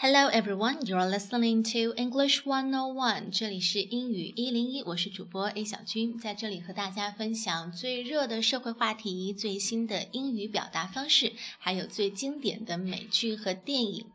Hello everyone, you're listening to English One O One。这里是英语一零一，我是主播 A 小军，在这里和大家分享最热的社会话题、最新的英语表达方式，还有最经典的美剧和电影。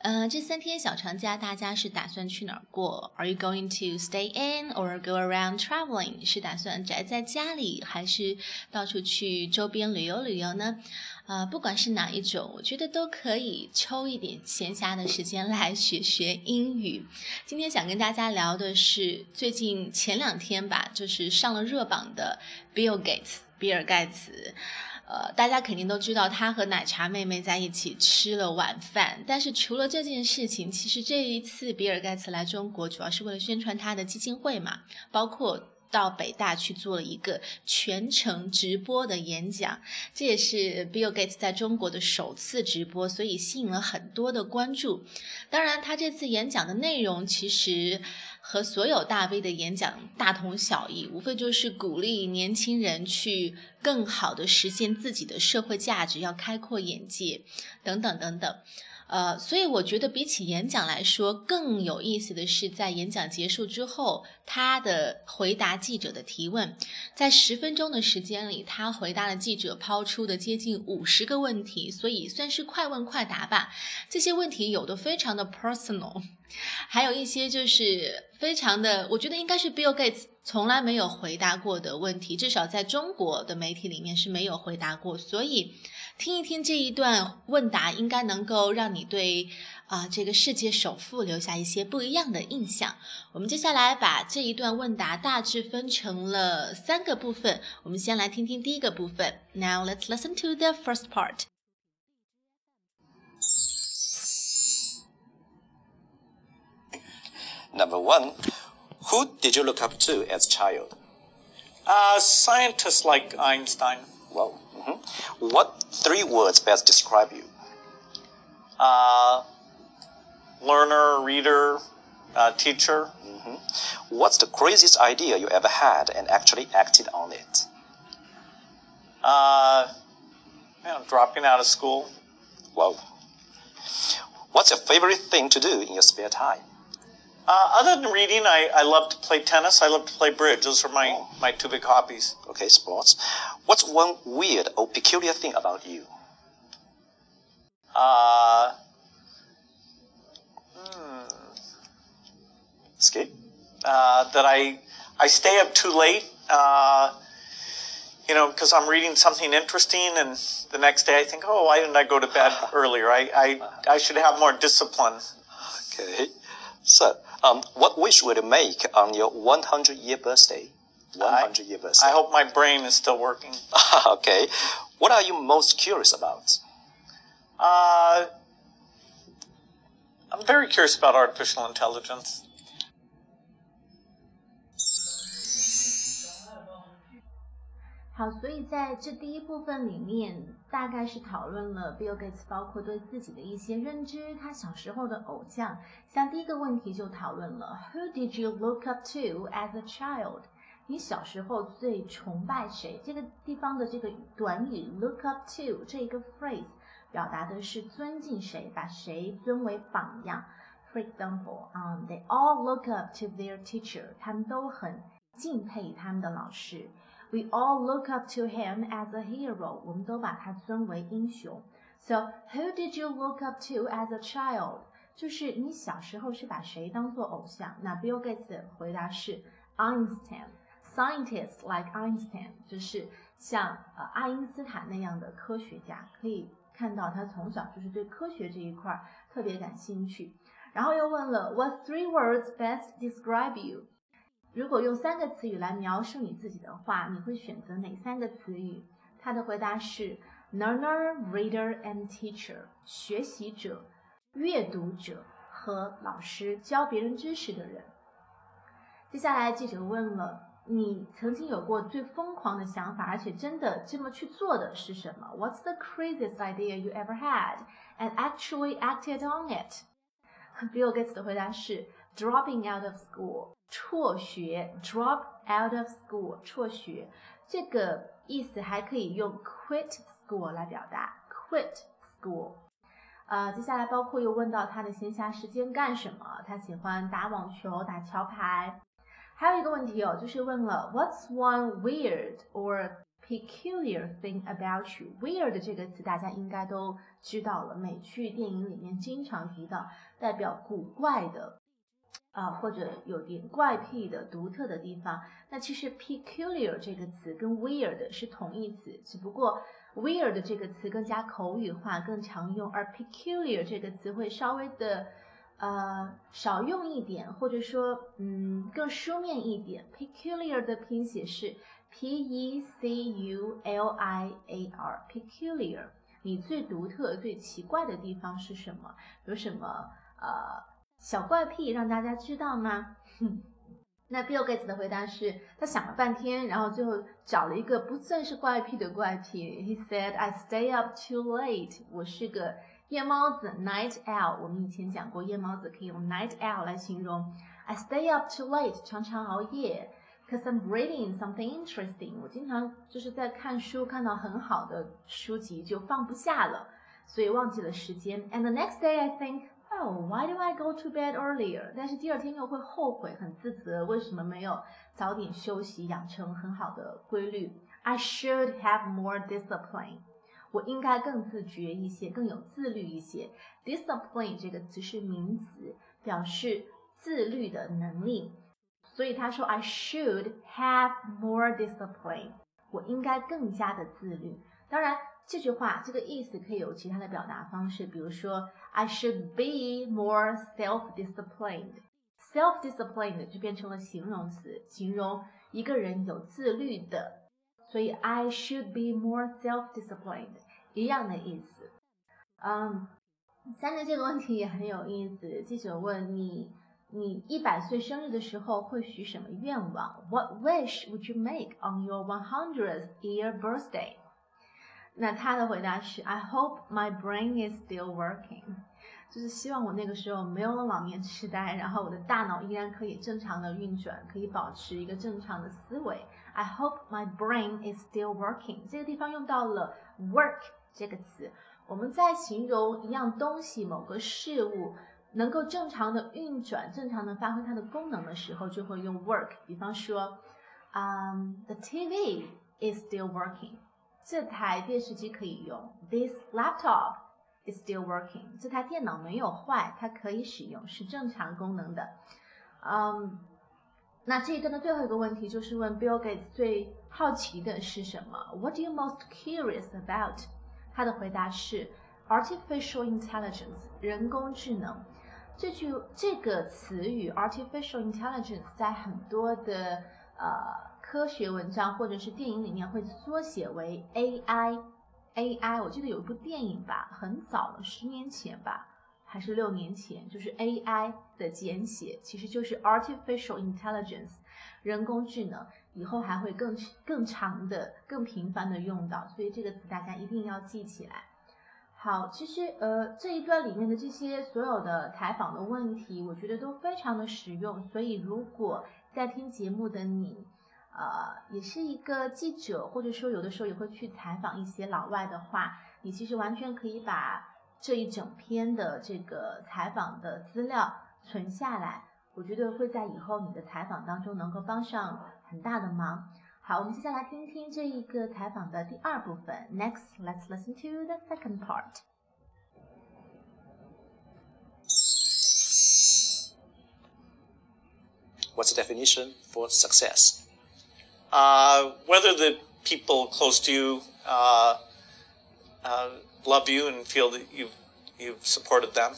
呃，这三天小长假，大家是打算去哪儿过？Are you going to stay in or go around traveling？是打算宅在家里，还是到处去周边旅游旅游呢？呃，不管是哪一种，我觉得都可以抽一点闲暇的时间来学学英语。今天想跟大家聊的是最近前两天吧，就是上了热榜的 Bill Gates，比尔盖茨。呃，大家肯定都知道他和奶茶妹妹在一起吃了晚饭。但是除了这件事情，其实这一次比尔盖茨来中国主要是为了宣传他的基金会嘛，包括。到北大去做了一个全程直播的演讲，这也是 Bill Gates 在中国的首次直播，所以吸引了很多的关注。当然，他这次演讲的内容其实和所有大 V 的演讲大同小异，无非就是鼓励年轻人去更好的实现自己的社会价值，要开阔眼界，等等等等。呃，所以我觉得比起演讲来说，更有意思的是在演讲结束之后，他的回答记者的提问。在十分钟的时间里，他回答了记者抛出的接近五十个问题，所以算是快问快答吧。这些问题有的非常的 personal，还有一些就是非常的，我觉得应该是 Bill Gates 从来没有回答过的问题，至少在中国的媒体里面是没有回答过，所以。听一听这一段问答，应该能够让你对啊这个世界首富留下一些不一样的印象。我们接下来把这一段问答大致分成了三个部分，我们先来听听第一个部分。Now let's listen to the first part. Number one, who did you look up to as a child? Uh, scientists like Einstein. Well, mm-hmm. what three words best describe you? Uh, learner, reader, uh, teacher. Mm-hmm. What's the craziest idea you ever had and actually acted on it? Uh, you know, dropping out of school. Whoa. What's your favorite thing to do in your spare time? Uh, other than reading, I, I love to play tennis. I love to play bridge. Those are my, oh. my two big hobbies. Okay, sports. What's one weird or peculiar thing about you? Uh, hmm. Skip? Uh, that I, I stay up too late. Uh, you know, because I'm reading something interesting, and the next day I think, oh, why didn't I go to bed earlier? I, I, I should have more discipline. Okay. So, um, what wish would you make on your 100 year birthday? 100 year birthday. I hope my brain is still working. okay. What are you most curious about? Uh, I'm very curious about artificial intelligence. 在这第一部分里面，大概是讨论了 Bill Gates 包括对自己的一些认知，他小时候的偶像。像第一个问题就讨论了 Who did you look up to as a child？你小时候最崇拜谁？这个地方的这个短语 look up to 这一个 phrase 表达的是尊敬谁，把谁尊为榜样。For example, um, they all look up to their teacher，他们都很敬佩他们的老师。We all look up to him as a hero. 我们都把他尊为英雄。So, who did you look up to as a child? 就是你小时候是把谁当做偶像？那 Bill Gates 的回答是 Einstein. Scientists like Einstein，就是像呃爱因斯坦那样的科学家，可以看到他从小就是对科学这一块特别感兴趣。然后又问了 What three words best describe you？ 如果用三个词语来描述你自己的话，你会选择哪三个词语？他的回答是 learner, reader, and teacher，学习者、阅读者和老师，教别人知识的人。接下来记者问了，你曾经有过最疯狂的想法，而且真的这么去做的是什么？What's the craziest idea you ever had and actually acted on it？Bill Gates 的回答是 dropping out of school。辍学，drop out of school，辍学，这个意思还可以用 quit school 来表达，quit school。呃，接下来包括又问到他的闲暇时间干什么，他喜欢打网球、打桥牌。还有一个问题哦，就是问了 What's one weird or peculiar thing about you? Weird 这个词大家应该都知道了，美剧、电影里面经常提到，代表古怪的。啊，或者有点怪癖的、独特的地方。那其实 peculiar 这个词跟 weird 是同义词，只不过 weird 这个词更加口语化、更常用，而 peculiar 这个词会稍微的呃少用一点，或者说嗯更书面一点。peculiar 的拼写是 p e c u l i a r，peculiar，你最独特、最奇怪的地方是什么？有什么呃？小怪癖让大家知道吗？那 Bill Gates 的回答是他想了半天，然后最后找了一个不算是怪癖的怪癖。He said, "I stay up too late." 我是个夜猫子，night owl。我们以前讲过，夜猫子可以用 night owl 来形容。I stay up too late，常常熬夜，cause I'm reading something interesting。我经常就是在看书，看到很好的书籍就放不下了，所以忘记了时间。And the next day, I think. Oh, why do I go to bed earlier？但是第二天又会后悔，很自责，为什么没有早点休息，养成很好的规律？I should have more discipline。我应该更自觉一些，更有自律一些。Discipline 这个词是名词，表示自律的能力。所以他说，I should have more discipline。我应该更加的自律。当然。这句话这个意思可以有其他的表达方式，比如说 I should be more self-disciplined。self-disciplined 就变成了形容词，形容一个人有自律的。所以 I should be more self-disciplined 一样的意思。嗯，三个这个问题也很有意思。记者问你，你一百岁生日的时候会许什么愿望？What wish would you make on your 100th year birthday？那他的回答是：I hope my brain is still working，就是希望我那个时候没有了老年痴呆，然后我的大脑依然可以正常的运转，可以保持一个正常的思维。I hope my brain is still working。这个地方用到了 work 这个词，我们在形容一样东西、某个事物能够正常的运转、正常的发挥它的功能的时候，就会用 work。比方说，嗯，the TV is still working。这台电视机可以用，This laptop is still working。这台电脑没有坏，它可以使用，是正常功能的。嗯，那这一段的最后一个问题就是问 Bill Gates 最好奇的是什么？What are you most curious about？他的回答是 artificial intelligence，人工智能。这句这个词语 artificial intelligence 在很多的呃。科学文章或者是电影里面会缩写为 AI，AI。我记得有一部电影吧，很早了，十年前吧，还是六年前，就是 AI 的简写，其实就是 Artificial Intelligence，人工智能。以后还会更更长的、更频繁的用到，所以这个词大家一定要记起来。好，其实呃这一段里面的这些所有的采访的问题，我觉得都非常的实用，所以如果在听节目的你。呃，也是一个记者，或者说有的时候也会去采访一些老外的话，你其实完全可以把这一整篇的这个采访的资料存下来，我觉得会在以后你的采访当中能够帮上很大的忙。好，我们接下来听听这一个采访的第二部分。Next, let's listen to the second part. What's the definition for success? Uh, whether the people close to you uh, uh, love you and feel that you've, you've supported them.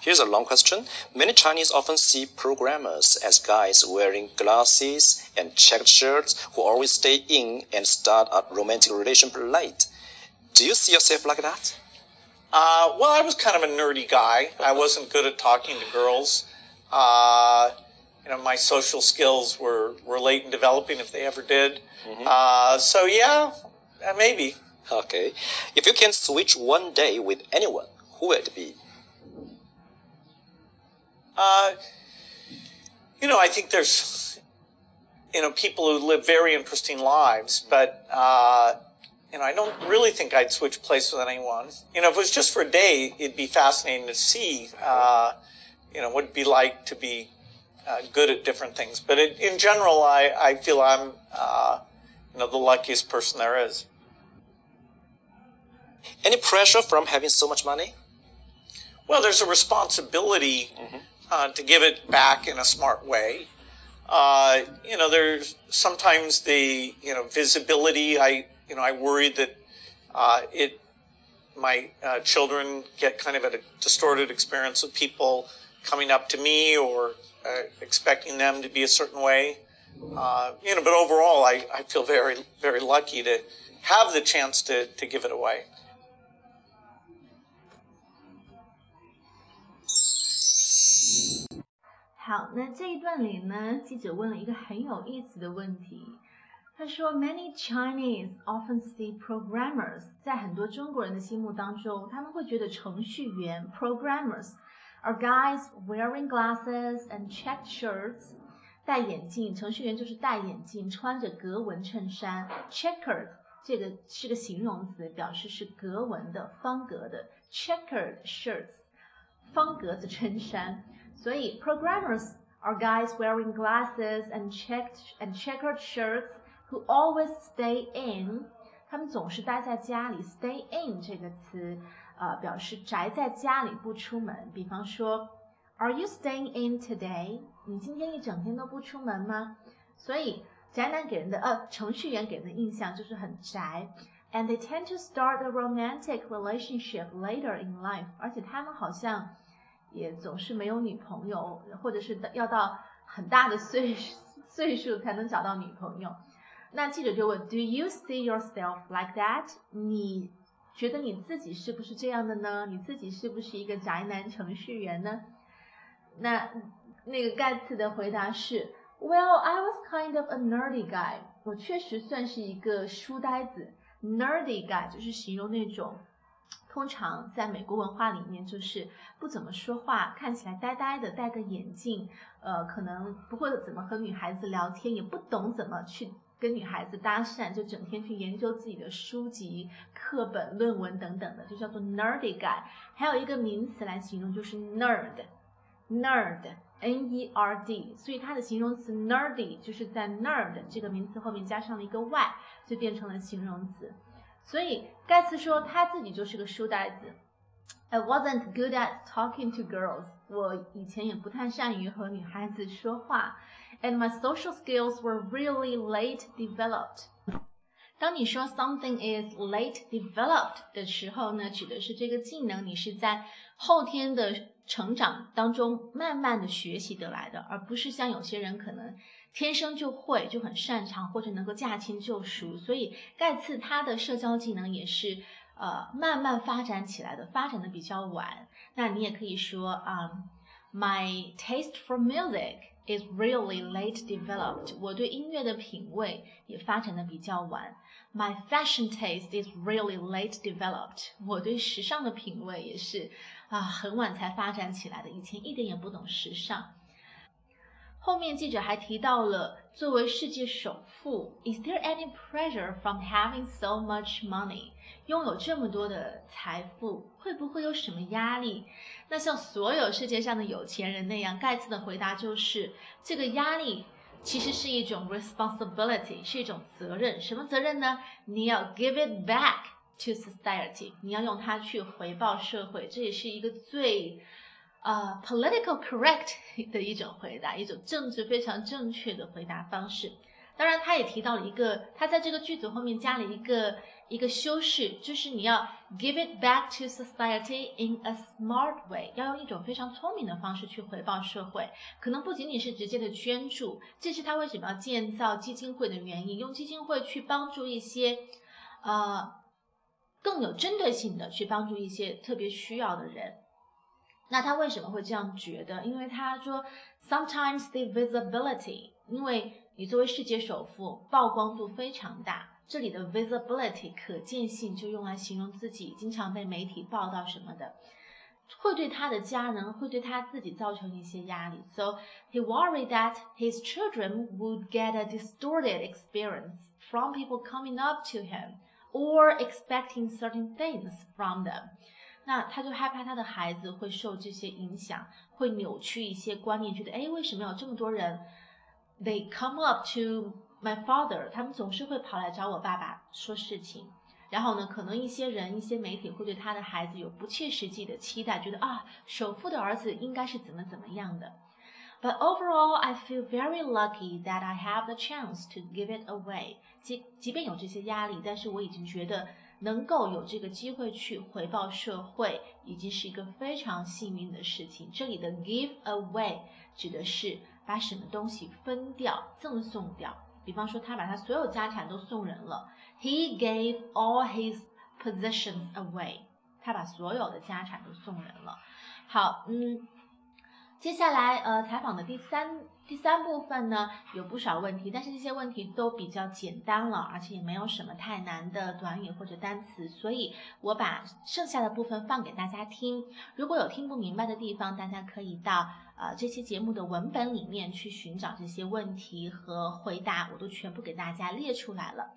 Here's a long question. Many Chinese often see programmers as guys wearing glasses and checked shirts who always stay in and start a romantic relationship late. Do you see yourself like that? Uh, well, I was kind of a nerdy guy. I wasn't good at talking to girls. Uh, you know, my social skills were, were late in developing if they ever did. Mm-hmm. Uh, so yeah, uh, maybe. Okay. If you can switch one day with anyone, who would it be? Uh, you know, I think there's, you know, people who live very interesting lives, but, uh, you know, I don't really think I'd switch places with anyone. You know, if it was just for a day, it'd be fascinating to see, uh, you know, what it'd be like to be uh, good at different things. But it, in general, I, I feel I'm, uh, you know, the luckiest person there is. Any pressure from having so much money? Well, there's a responsibility uh, to give it back in a smart way. Uh, you know, there's sometimes the you know visibility. I you know I worry that uh, it my uh, children get kind of a distorted experience of people coming up to me or uh, expecting them to be a certain way. Uh, you know, but overall, I, I feel very very lucky to have the chance to to give it away. 好，那这一段里呢，记者问了一个很有意思的问题。他说，Many Chinese often see programmers，在很多中国人的心目当中，他们会觉得程序员 programmers are guys wearing glasses and checked shirts，戴眼镜，程序员就是戴眼镜，穿着格纹衬衫，checkered 这个是个形容词，表示是格纹的、方格的，checkered shirts，方格子衬衫。所以 programmers are guys wearing glasses and checked and checkered shirts who always stay in。他们总是待在家里。Stay in 这个词， 呃，表示宅在家里不出门。比方说，Are you staying in today？你今天一整天都不出门吗？所以宅男给人的呃，程序员给人的印象就是很宅。And they tend to start a romantic relationship later in life。而且他们好像。也总是没有女朋友，或者是要到很大的岁岁数才能找到女朋友。那记者就问：Do you see yourself like that？你觉得你自己是不是这样的呢？你自己是不是一个宅男程序员呢？那那个盖茨的回答是：Well, I was kind of a nerdy guy。我确实算是一个书呆子。Nerdy guy 就是形容那种。通常在美国文化里面，就是不怎么说话，看起来呆呆的，戴个眼镜，呃，可能不会怎么和女孩子聊天，也不懂怎么去跟女孩子搭讪，就整天去研究自己的书籍、课本、论文等等的，就叫做 nerdy guy。还有一个名词来形容，就是 nerd，nerd，n-e-r-d。所以它的形容词 nerdy 就是在 nerd 这个名词后面加上了一个 y，就变成了形容词。所以盖茨说他自己就是个书呆子。I wasn't good at talking to girls。我以前也不太善于和女孩子说话。And my social skills were really late developed。当你说 something is late developed 的时候呢，指的是这个技能你是在后天的成长当中慢慢的学习得来的，而不是像有些人可能。天生就会就很擅长或者能够驾轻就熟，所以盖茨他的社交技能也是呃慢慢发展起来的，发展的比较晚。那你也可以说啊，My taste for music is really late developed。我对音乐的品味也发展的比较晚。My fashion taste is really late developed。我对时尚的品味也是啊很晚才发展起来的，以前一点也不懂时尚。 后面记者还提到了，作为世界首富，Is there any pressure from having so much money？拥有这么多的财富，会不会有什么压力？那像所有世界上的有钱人那样，盖茨的回答就是，这个压力其实是一种 responsibility，是一种责任。什么责任呢？你要 give it back to society，你要用它去回报社会。这也是一个最。呃，political correct 的一种回答，一种政治非常正确的回答方式。当然，他也提到了一个，他在这个句子后面加了一个一个修饰，就是你要 give it back to society in a smart way，要用一种非常聪明的方式去回报社会。可能不仅仅是直接的捐助，这是他为什么要建造基金会的原因，用基金会去帮助一些呃更有针对性的去帮助一些特别需要的人。那他为什么会这样觉得？因为他说，sometimes the visibility，因为你作为世界首富，曝光度非常大。这里的 visibility 可见性就用来形容自己经常被媒体报道什么的，会对他的家人，会对他自己造成一些压力。So he worried that his children would get a distorted experience from people coming up to him or expecting certain things from them。 那他就害怕他的孩子会受这些影响，会扭曲一些观念，觉得哎，为什么有这么多人？They come up to my father，他们总是会跑来找我爸爸说事情。然后呢，可能一些人、一些媒体会对他的孩子有不切实际的期待，觉得啊，首富的儿子应该是怎么怎么样的。But overall, I feel very lucky that I have the chance to give it away。即即便有这些压力，但是我已经觉得能够有这个机会去回报社会，已经是一个非常幸运的事情。这里的 give away 指的是把什么东西分掉、赠送掉。比方说，他把他所有家产都送人了。He gave all his possessions away。他把所有的家产都送人了。好，嗯，接下来呃，采访的第三第三部分呢，有不少问题，但是这些问题都比较简单了，而且也没有什么太难的短语或者单词，所以我把剩下的部分放给大家听。如果有听不明白的地方，大家可以到呃这期节目的文本里面去寻找这些问题和回答，我都全部给大家列出来了。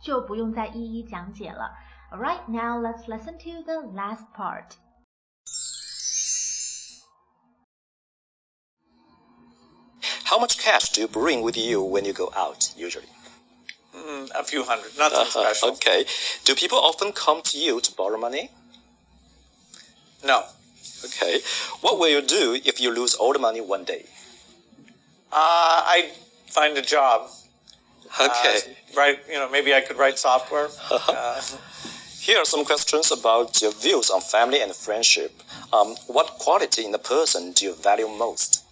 就不用再一一讲解了。All right, now let's listen to the last part. How much cash do you bring with you when you go out, usually? Mm, a few hundred, nothing special. okay. Do people often come to you to borrow money? No. Okay. What will you do if you lose all the money one day? Uh, I find a job. Okay. Uh, write, you know, maybe I could write software. uh, Here are some questions about your views on family and friendship. Um, what quality in a person do you value most?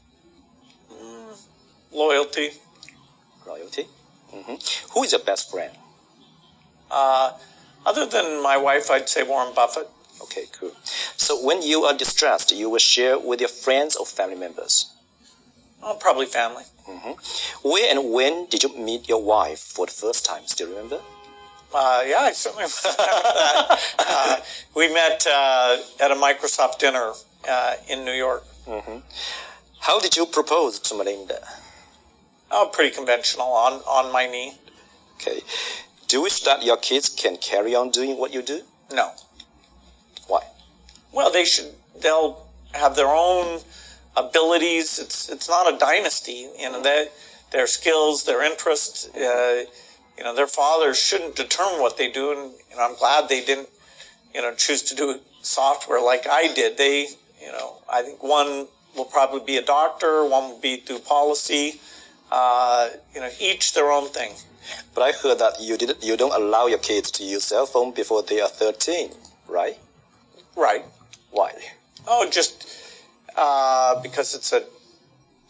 Loyalty. Loyalty. hmm Who is your best friend? Uh, other than my wife, I'd say Warren Buffett. Okay, cool. So when you are distressed, you will share with your friends or family members. Oh, probably family. Where and when did you meet your wife for the first time? Still remember? Uh, yeah, I certainly remember that. Uh, we met uh, at a Microsoft dinner uh, in New York. How did you propose to Melinda? Oh, pretty conventional, on, on my knee. Okay. Do you wish that your kids can carry on doing what you do? No. Why? Well, they should. They'll have their own abilities. It's it's not a dynasty. You know, they, their skills, their interests. Uh, you know, their fathers shouldn't determine what they do. And know, I'm glad they didn't. You know, choose to do software like I did. They, you know, I think one will probably be a doctor. One will be through policy. Uh, you know, each their own thing. But I heard that you didn't, you don't allow your kids to use cell phone before they are 13, right? Right. Why? Oh, just uh, because it's a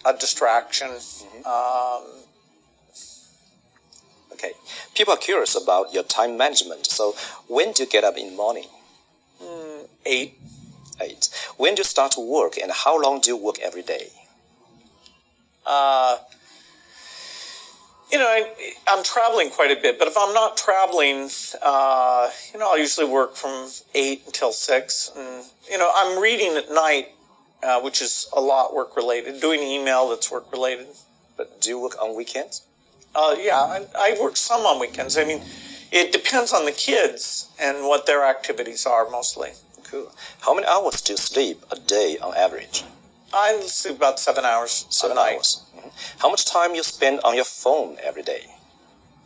a distraction. Um, Okay. People are curious about your time management. So when do you get up in the morning? eight. Eight. When do you start to work and how long do you work every day? Uh, you know, I, I'm traveling quite a bit, but if I'm not traveling, uh, you know, I'll usually work from eight until six. And, you know, I'm reading at night, uh, which is a lot work related, doing email that's work related. But do you work on weekends? Uh, yeah, I, I work some on weekends. I mean, it depends on the kids and what their activities are mostly. Cool. How many hours do you sleep a day on average? I sleep about seven hours Seven a night. hours. Mhm. How much time you spend on your phone every day?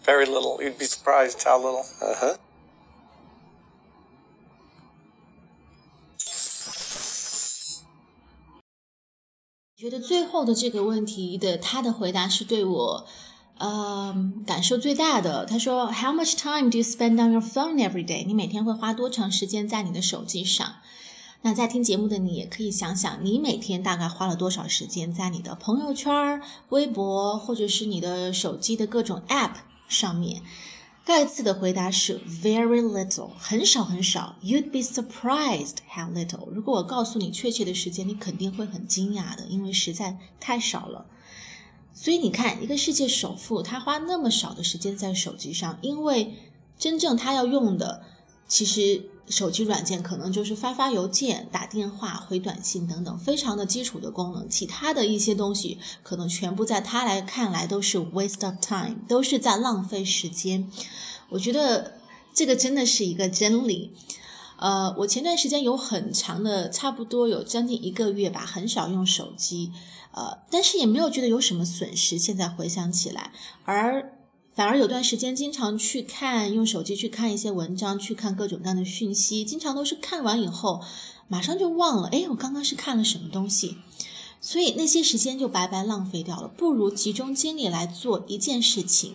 Very little. You'd be surprised how little. Uh huh. 觉得最后的这个问题的他的回答是对我，呃，感受最大的。他说：“How much time do you spend on your phone every day？你每天会花多长时间在你的手机上？ 那在听节目的你也可以想想，你每天大概花了多少时间在你的朋友圈、微博或者是你的手机的各种 App 上面。”盖茨的回答是 very little，很少很少。You'd be surprised how little。如果我告诉你确切的时间，你肯定会很惊讶的，因为实在太少了。所以你看，一个世界首富，他花那么少的时间在手机上，因为真正他要用的，其实手机软件可能就是发发邮件、打电话、回短信等等，非常的基础的功能。其他的一些东西，可能全部在他来看来都是 waste of time，都是在浪费时间。我觉得这个真的是一个真理。呃，我前段时间有很长的，差不多有将近一个月吧，很少用手机，呃，但是也没有觉得有什么损失。现在回想起来，而反而有段时间经常去看，用手机去看一些文章，去看各种各样的讯息，经常都是看完以后，马上就忘了，哎，我刚刚是看了什么东西，所以那些时间就白白浪费掉了。不如集中精力来做一件事情，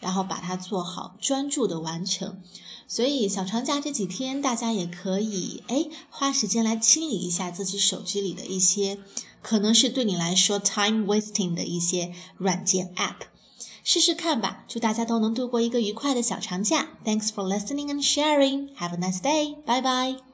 然后把它做好，专注的完成。所以小长假这几天，大家也可以哎花时间来清理一下自己手机里的一些可能是对你来说 time wasting 的一些软件 app，试试看吧。祝大家都能度过一个愉快的小长假。Thanks for listening and sharing. Have a nice day. Bye bye.